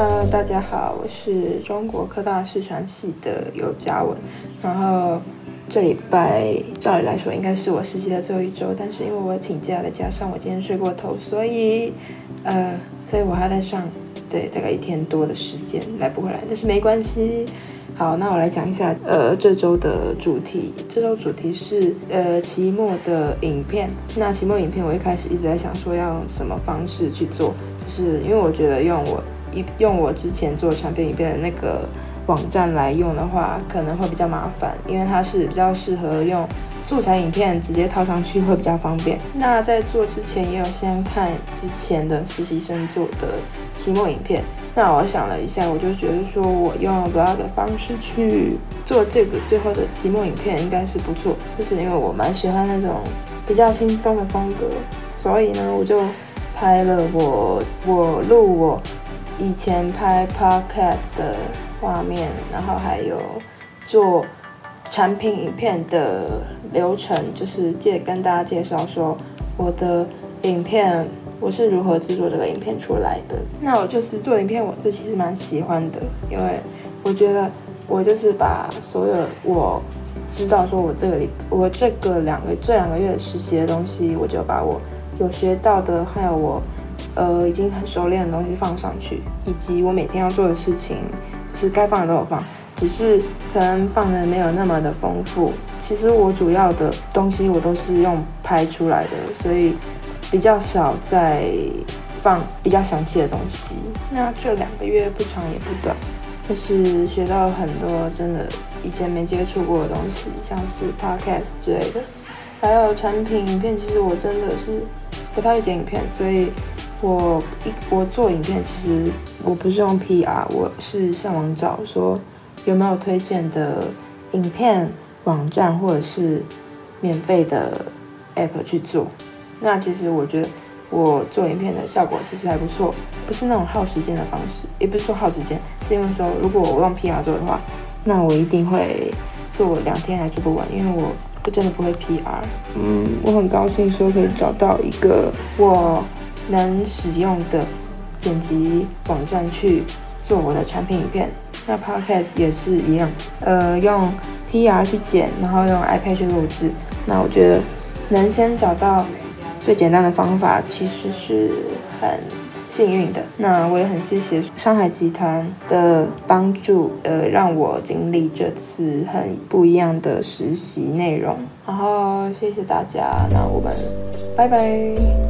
呃，大家好，我是中国科大视传系的尤嘉文。然后这礼拜照理来说应该是我实习的最后一周，但是因为我请假，了加上我今天睡过头，所以呃，所以我还要再上对大概一天多的时间来不回来，但是没关系。好，那我来讲一下呃这周的主题。这周主题是呃期末的影片。那期末影片我一开始一直在想说要用什么方式去做，就是因为我觉得用我。一用我之前做产品影片的那个网站来用的话，可能会比较麻烦，因为它是比较适合用素材影片直接套上去会比较方便。那在做之前也有先看之前的实习生做的期末影片。那我想了一下，我就觉得说我用 vlog 的方式去做这个最后的期末影片应该是不错，就是因为我蛮喜欢那种比较轻松的风格，所以呢我就拍了我我录我。以前拍 podcast 的画面，然后还有做产品影片的流程，就是介跟大家介绍说我的影片我是如何制作这个影片出来的。那我就是做影片，我自己是蛮喜欢的，因为我觉得我就是把所有我知道说我这个里我这个两个这两个月实习的东西，我就把我有学到的还有我。呃，已经很熟练的东西放上去，以及我每天要做的事情，就是该放的都有放，只是可能放的没有那么的丰富。其实我主要的东西我都是用拍出来的，所以比较少在放比较详细的东西。那这两个月不长也不短，就是学到很多真的以前没接触过的东西，像是 podcast 之类的，还有产品影片。其实我真的是不太会剪影片，所以。我一我做影片，其实我不是用 PR，我是上网找说有没有推荐的影片网站或者是免费的 app 去做。那其实我觉得我做影片的效果其实还不错，不是那种耗时间的方式，也不是说耗时间，是因为说如果我用 PR 做的话，那我一定会做两天还做不完，因为我我真的不会 PR。嗯，我很高兴说可以找到一个我。能使用的剪辑网站去做我的产品影片，那 podcast 也是一样，呃，用 PR 去剪，然后用 iPad 去录制。那我觉得能先找到最简单的方法，其实是很幸运的。那我也很谢谢上海集团的帮助，呃，让我经历这次很不一样的实习内容。然后谢谢大家，那我们拜拜。